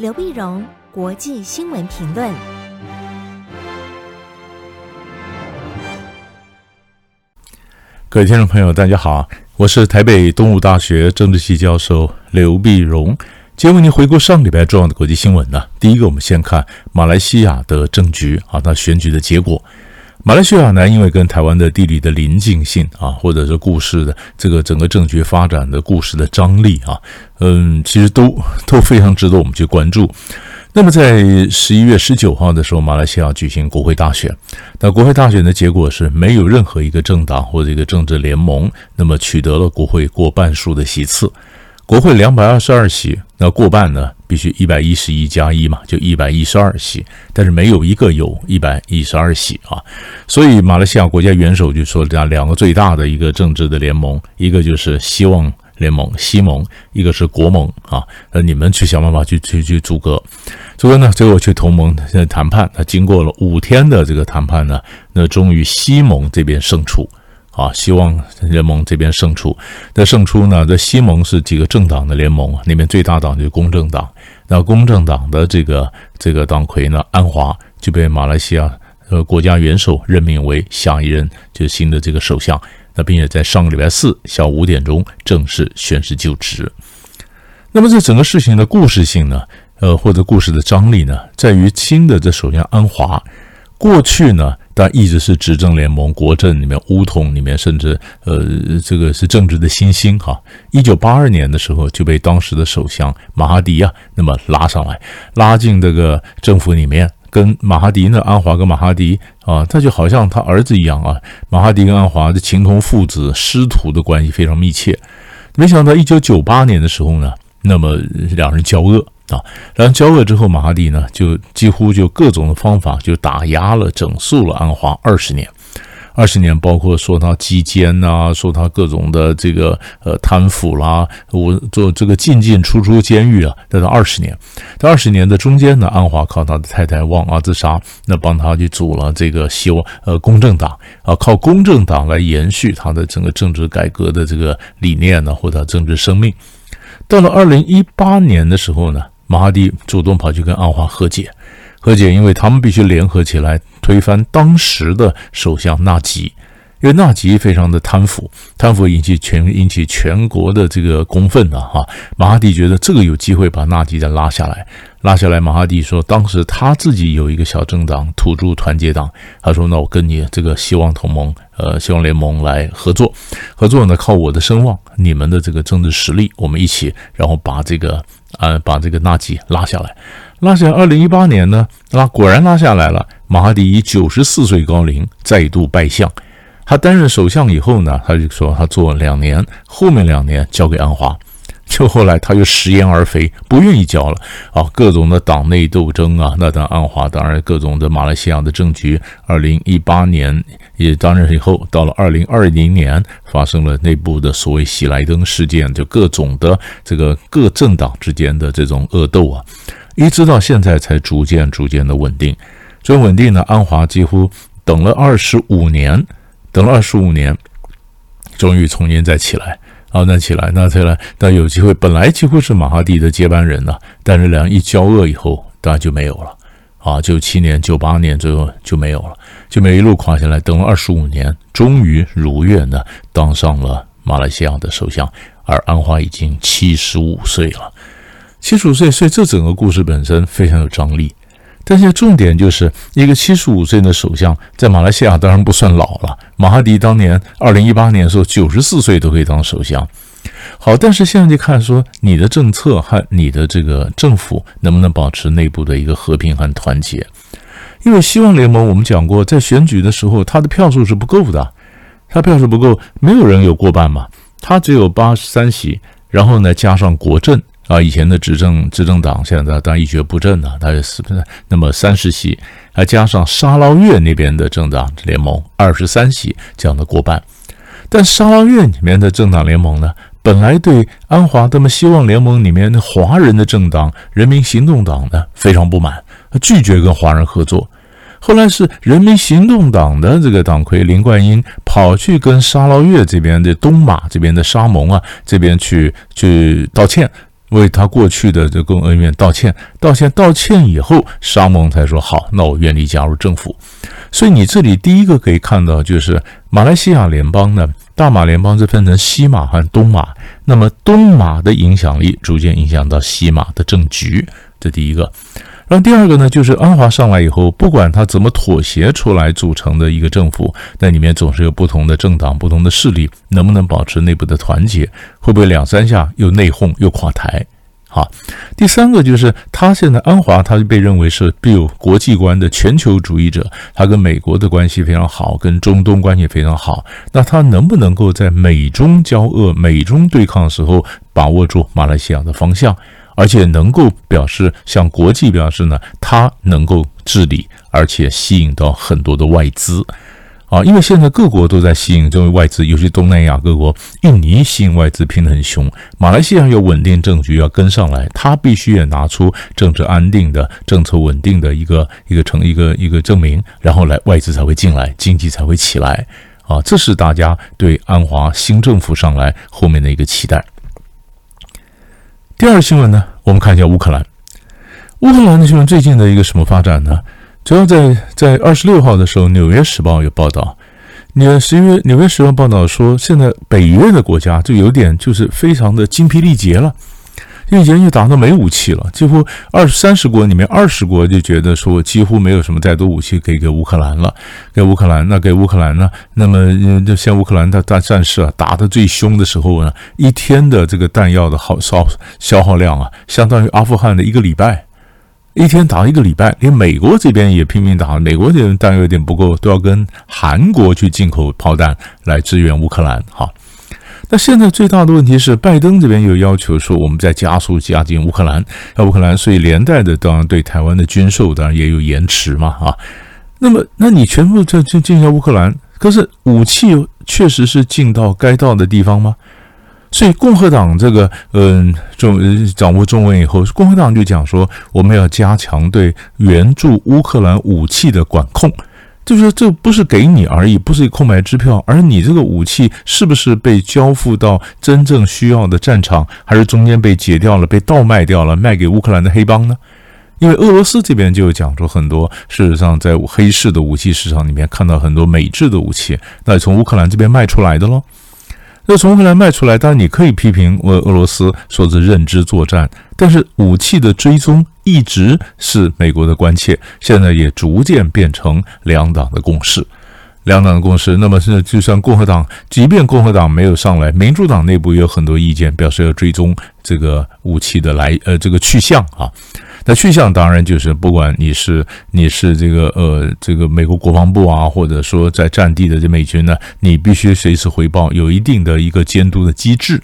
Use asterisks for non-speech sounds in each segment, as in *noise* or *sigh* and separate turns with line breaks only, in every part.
刘碧荣，国际新闻评论。
各位听众朋友，大家好，我是台北东吴大学政治系教授刘碧荣。今天为您回顾上礼拜重要的国际新闻呢。第一个，我们先看马来西亚的政局啊，那选举的结果。马来西亚呢，因为跟台湾的地理的邻近性啊，或者是故事的这个整个政局发展的故事的张力啊，嗯，其实都 *laughs* 都非常值得我们去关注。那么在十一月十九号的时候，马来西亚举行国会大选。那国会大选的结果是没有任何一个政党或者一个政治联盟，那么取得了国会过半数的席次。国会两百二十二席，那过半呢，必须一百一十一加一嘛，就一百一十二席。但是没有一个有一百一十二席啊，所以马来西亚国家元首就说，这样两个最大的一个政治的联盟，一个就是希望联盟西盟，一个是国盟啊，那你们去想办法去去去阻隔，阻隔呢，最后去同盟现在谈判，那经过了五天的这个谈判呢，那终于西盟这边胜出。啊，希望联盟这边胜出。那胜出呢？这西盟是几个政党的联盟，里面最大党就是公正党。那公正党的这个这个党魁呢，安华就被马来西亚呃国家元首任命为下一任就是新的这个首相。那并且在上个礼拜四下午五点钟正式宣誓就职。那么这整个事情的故事性呢，呃，或者故事的张力呢，在于新的这首相安华过去呢。但一直是执政联盟国政里面巫统里面，甚至呃，这个是政治的新星哈。一九八二年的时候就被当时的首相马哈迪啊，那么拉上来，拉进这个政府里面，跟马哈迪呢，安华跟马哈迪啊，他就好像他儿子一样啊。马哈迪跟安华的情同父子，师徒的关系非常密切。没想到一九九八年的时候呢，那么两人交恶。啊，然后交恶之后，马哈蒂呢就几乎就各种的方法就打压了、整肃了安华二十年，二十年包括说他鸡奸呐，说他各种的这个呃贪腐啦，我做这个进进出出监狱啊，待到二十年。在二十年的中间呢，安华靠他的太太旺阿兹莎，那帮他去组了这个希望呃公正党啊，靠公正党来延续他的整个政治改革的这个理念呢，或者政治生命。到了二零一八年的时候呢。马哈蒂主动跑去跟安华和解，和解，因为他们必须联合起来推翻当时的首相纳吉，因为纳吉非常的贪腐，贪腐引起全引起全国的这个公愤啊！哈，马哈蒂觉得这个有机会把纳吉再拉下来，拉下来。马哈蒂说，当时他自己有一个小政党土著团结党，他说：“那我跟你这个希望同盟，呃，希望联盟来合作，合作呢靠我的声望，你们的这个政治实力，我们一起，然后把这个。”啊，把这个纳吉拉下来，拉下来。二零一八年呢，拉果然拉下来了。马哈迪以九十四岁高龄再度拜相。他担任首相以后呢，他就说他做两年，后面两年交给安华。就后来他又食言而肥，不愿意交了啊，各种的党内斗争啊，那当安华当然各种的马来西亚的政局。二零一八年也当然以后，到了二零二零年发生了内部的所谓喜来登事件，就各种的这个各政党之间的这种恶斗啊，一直到现在才逐渐逐渐的稳定。这稳定呢，安华几乎等了二十五年，等了二十五年，终于重新再起来。好，那起来，那起来，但有机会，本来几乎是马哈蒂的接班人呢，但是两人一交恶以后，当然就没有了。啊，九七年、九八年最后就没有了，就没一路垮下来，等了二十五年，终于如愿的当上了马来西亚的首相，而安华已经七十五岁了，七十五岁，所以这整个故事本身非常有张力。但是重点就是一个七十五岁的首相，在马来西亚当然不算老了。马哈迪当年二零一八年的时候，九十四岁都可以当首相。好，但是现在就看说你的政策和你的这个政府能不能保持内部的一个和平和团结。因为希望联盟我们讲过，在选举的时候他的票数是不够的，他票数不够，没有人有过半嘛，他只有八十三席，然后呢加上国阵。啊，以前的执政执政党现在当然一蹶不振了，他是不是？那么三十席，还加上沙捞越那边的政党联盟二十三席这样的过半，但沙捞越里面的政党联盟呢，本来对安华他们希望联盟里面的华人的政党人民行动党呢非常不满，拒绝跟华人合作。后来是人民行动党的这个党魁林冠英跑去跟沙捞越这边的东马这边的沙盟啊这边去去道歉。为他过去的这公恩怨道歉，道歉，道歉以后，沙蒙才说好，那我愿意加入政府。所以你这里第一个可以看到，就是马来西亚联邦呢，大马联邦是分成西马和东马，那么东马的影响力逐渐影响到西马的政局，这第一个。然后第二个呢，就是安华上来以后，不管他怎么妥协出来组成的一个政府，那里面总是有不同的政党、不同的势力，能不能保持内部的团结？会不会两三下又内讧又垮台？好，第三个就是他现在安华，他就被认为是具有国际观的全球主义者，他跟美国的关系非常好，跟中东关系非常好。那他能不能够在美中交恶、美中对抗的时候，把握住马来西亚的方向？而且能够表示向国际表示呢，它能够治理，而且吸引到很多的外资，啊，因为现在各国都在吸引这位外资，尤其东南亚各国，印尼吸引外资拼得很凶，马来西亚有稳定政局要跟上来，他必须也拿出政治安定的、政策稳定的一个一个成一个一个证明，然后来外资才会进来，经济才会起来，啊，这是大家对安华新政府上来后面的一个期待。第二个新闻呢，我们看一下乌克兰。乌克兰的新闻最近的一个什么发展呢？主要在在二十六号的时候，《纽约时报》有报道，纽十月《纽约时报》报道说，现在北约的国家就有点就是非常的精疲力竭了。因为已经打到没武器了，几乎二三十国里面二十国就觉得说几乎没有什么太多武器可以给乌克兰了，给乌克兰，那给乌克兰呢？那么就像乌克兰的大战士啊，打的最凶的时候呢，一天的这个弹药的耗消消耗量啊，相当于阿富汗的一个礼拜，一天打一个礼拜，连美国这边也拼命打，美国这边弹药有点不够，都要跟韩国去进口炮弹来支援乌克兰，哈。那现在最大的问题是，拜登这边有要求说，我们在加速加进乌克兰，要乌克兰，所以连带的当然对台湾的军售当然也有延迟嘛，啊，那么那你全部在进进到乌克兰，可是武器确实是进到该到的地方吗？所以共和党这个嗯中掌握中文以后，共和党就讲说，我们要加强对援助乌克兰武器的管控。就是说，这不是给你而已，不是一空白支票，而你这个武器是不是被交付到真正需要的战场，还是中间被解掉了、被倒卖掉了，卖给乌克兰的黑帮呢？因为俄罗斯这边就讲说，很多事实上在黑市的武器市场里面看到很多美制的武器，那从乌克兰这边卖出来的喽。那从乌克兰卖出来，当然你可以批评俄俄罗斯说是认知作战，但是武器的追踪。一直是美国的关切，现在也逐渐变成两党的共识。两党的共识，那么现在就算共和党，即便共和党没有上来，民主党内部也有很多意见，表示要追踪这个武器的来呃这个去向啊。那去向当然就是不管你是你是这个呃这个美国国防部啊，或者说在战地的这美军呢，你必须随时回报，有一定的一个监督的机制。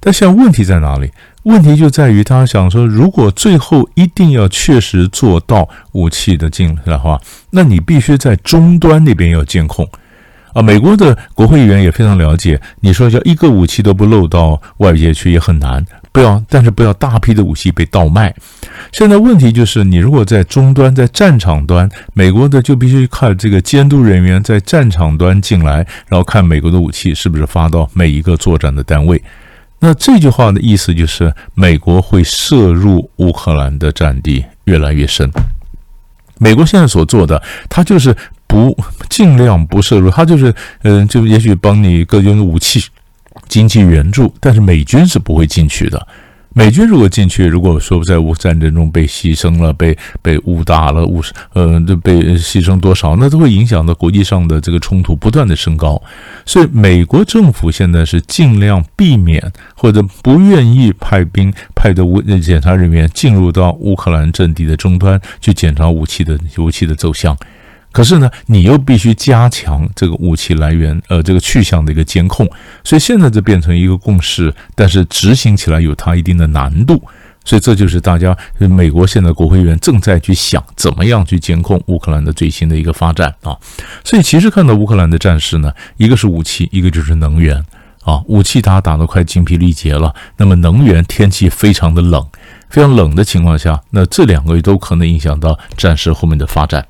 但现在问题在哪里？问题就在于他想说，如果最后一定要确实做到武器的进来的话，那你必须在终端那边要监控啊。美国的国会议员也非常了解，你说要一个武器都不漏到外界去也很难，不要，但是不要大批的武器被倒卖。现在问题就是，你如果在终端，在战场端，美国的就必须看这个监督人员在战场端进来，然后看美国的武器是不是发到每一个作战的单位。那这句话的意思就是，美国会涉入乌克兰的战地越来越深。美国现在所做的，他就是不尽量不涉入，他就是嗯，就也许帮你各种武器、经济援助，但是美军是不会进去的。美军如果进去，如果说在乌战争中被牺牲了，被被误打了，误呃，就被牺牲多少，那都会影响到国际上的这个冲突不断的升高。所以，美国政府现在是尽量避免或者不愿意派兵派的武检查人员进入到乌克兰阵地的终端去检查武器的武器的走向。可是呢，你又必须加强这个武器来源，呃，这个去向的一个监控，所以现在这变成一个共识，但是执行起来有它一定的难度，所以这就是大家美国现在国会议员正在去想怎么样去监控乌克兰的最新的一个发展啊。所以其实看到乌克兰的战事呢，一个是武器，一个就是能源啊。武器它打得快精疲力竭了，那么能源天气非常的冷，非常冷的情况下，那这两个月都可能影响到战事后面的发展。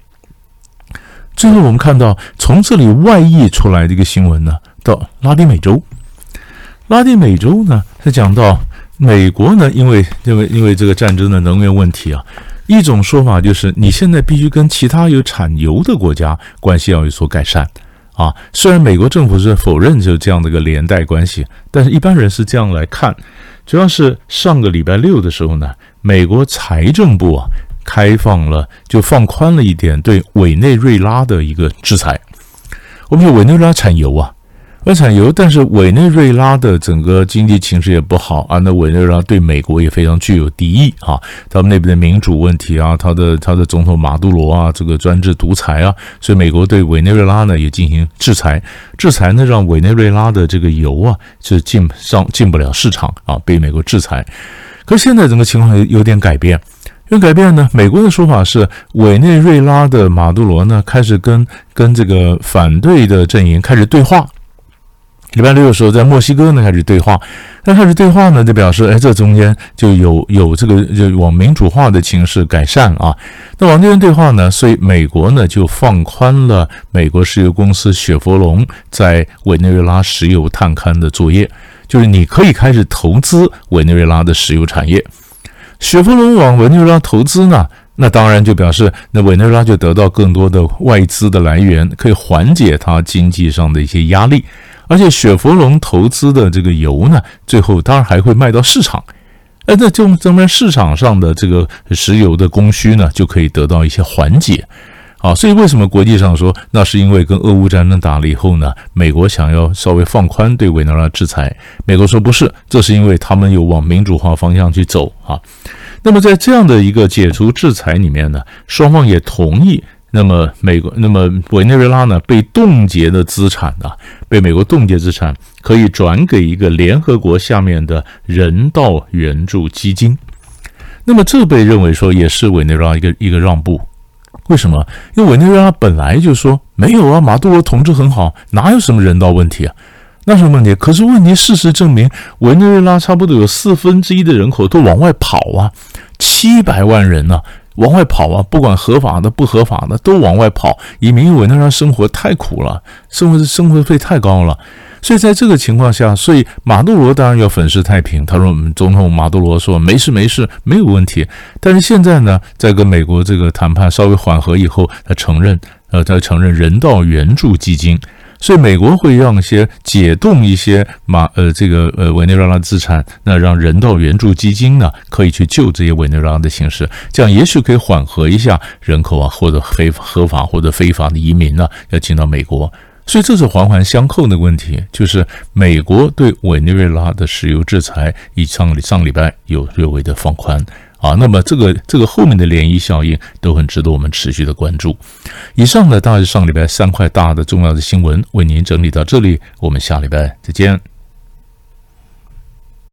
最后，我们看到从这里外溢出来的一个新闻呢，到拉丁美洲。拉丁美洲呢，是讲到美国呢，因为因为因为这个战争的能源问题啊，一种说法就是你现在必须跟其他有产油的国家关系要有所改善啊。虽然美国政府是否认就这样的一个连带关系，但是一般人是这样来看。主要是上个礼拜六的时候呢，美国财政部啊开放了，就放宽了一点对委内瑞拉的一个制裁。我们说委内瑞拉产油啊。要产油，但是委内瑞拉的整个经济情势也不好啊。那委内瑞拉对美国也非常具有敌意啊。他们那边的民主问题啊，他的他的总统马杜罗啊，这个专制独裁啊，所以美国对委内瑞拉呢也进行制裁。制裁呢，让委内瑞拉的这个油啊是进上进不了市场啊，被美国制裁。可是现在整个情况有有点改变，有改变呢。美国的说法是，委内瑞拉的马杜罗呢开始跟跟这个反对的阵营开始对话。礼拜六的时候，在墨西哥呢开始对话，那开始对话呢，就表示，哎，这中间就有有这个就往民主化的情势改善啊。那往这边对话呢，所以美国呢就放宽了美国石油公司雪佛龙在委内瑞拉石油探勘的作业，就是你可以开始投资委内瑞拉的石油产业。雪佛龙往委内瑞拉投资呢，那当然就表示那委内瑞拉就得到更多的外资的来源，可以缓解它经济上的一些压力。而且雪佛龙投资的这个油呢，最后当然还会卖到市场，哎，那就证明市场上的这个石油的供需呢，就可以得到一些缓解，啊，所以为什么国际上说，那是因为跟俄乌战争打了以后呢，美国想要稍微放宽对委内瑞拉制裁，美国说不是，这是因为他们有往民主化方向去走啊。那么在这样的一个解除制裁里面呢，双方也同意。那么美国，那么委内瑞拉呢，被冻结的资产啊，被美国冻结资产可以转给一个联合国下面的人道援助基金。那么这被认为说也是委内瑞拉一个一个让步。为什么？因为委内瑞拉本来就说没有啊，马杜罗统治很好，哪有什么人道问题啊？那什么问题？可是问题事实证明，委内瑞拉差不多有四分之一的人口都往外跑啊，七百万人呢、往外跑啊！不管合法的、不合法的，都往外跑。移民委内瑞拉生活太苦了，生活的生活费太高了。所以在这个情况下，所以马杜罗当然要粉饰太平。他说：“我们总统马杜罗说没事没事，没有问题。”但是现在呢，在跟美国这个谈判稍微缓和以后，他承认，呃，他承认人道援助基金。所以美国会让一些解冻一些马呃这个呃委内瑞拉资产，那让人道援助基金呢可以去救这些委内瑞拉的形势，这样也许可以缓和一下人口啊或者非合法或者非法的移民呢要进到美国。所以这是环环相扣的问题，就是美国对委内瑞拉的石油制裁，以上上礼拜有略微的放宽。啊，那么这个这个后面的涟漪效应都很值得我们持续的关注。以上呢，大概是上礼拜三块大的重要的新闻，为您整理到这里，我们下礼拜再见。